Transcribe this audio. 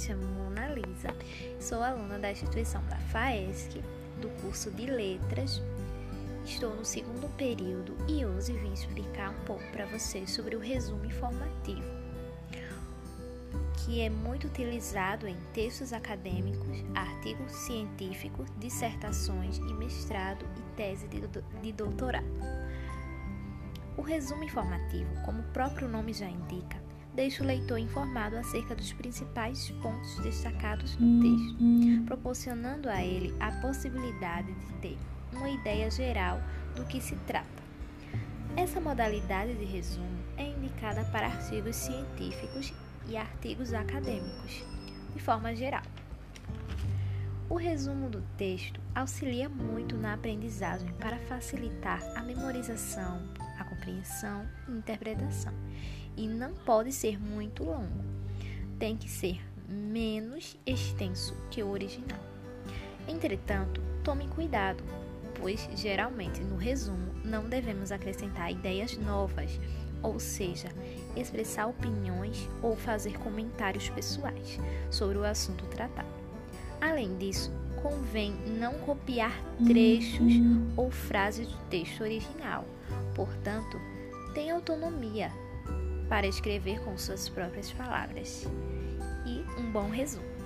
chamo Mona Lisa, sou aluna da instituição da FAESC, do curso de Letras. Estou no segundo período e hoje vim explicar um pouco para vocês sobre o resumo informativo, que é muito utilizado em textos acadêmicos, artigos científicos, dissertações e mestrado e tese de doutorado. O resumo informativo, como o próprio nome já indica, deixa o leitor informado acerca dos principais pontos destacados no texto, proporcionando a ele a possibilidade de ter uma ideia geral do que se trata. Essa modalidade de resumo é indicada para artigos científicos e artigos acadêmicos, de forma geral. O resumo do texto auxilia muito na aprendizagem para facilitar a memorização, a compreensão e interpretação, e não pode ser muito longo. Tem que ser menos extenso que o original. Entretanto, tome cuidado, pois geralmente no resumo não devemos acrescentar ideias novas, ou seja, expressar opiniões ou fazer comentários pessoais sobre o assunto tratado. Além disso, convém não copiar trechos ou frases do texto original. Portanto, tenha autonomia para escrever com suas próprias palavras. E um bom resumo.